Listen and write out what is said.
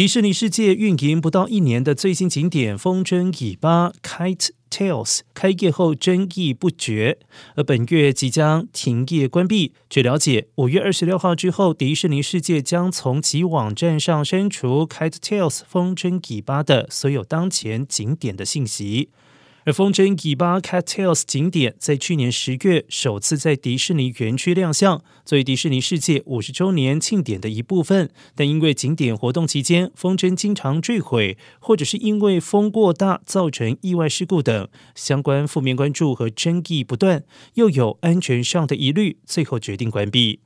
迪士尼世界运营不到一年的最新景点风筝尾巴 Kite Tales 开业后争议不绝，而本月即将停业关闭。据了解，五月二十六号之后，迪士尼世界将从其网站上删除 Kite Tales 风筝尾巴的所有当前景点的信息。而风筝尾巴 Cat Tales 景点在去年十月首次在迪士尼园区亮相，作为迪士尼世界五十周年庆典的一部分。但因为景点活动期间风筝经常坠毁，或者是因为风过大造成意外事故等相关负面关注和争议不断，又有安全上的疑虑，最后决定关闭。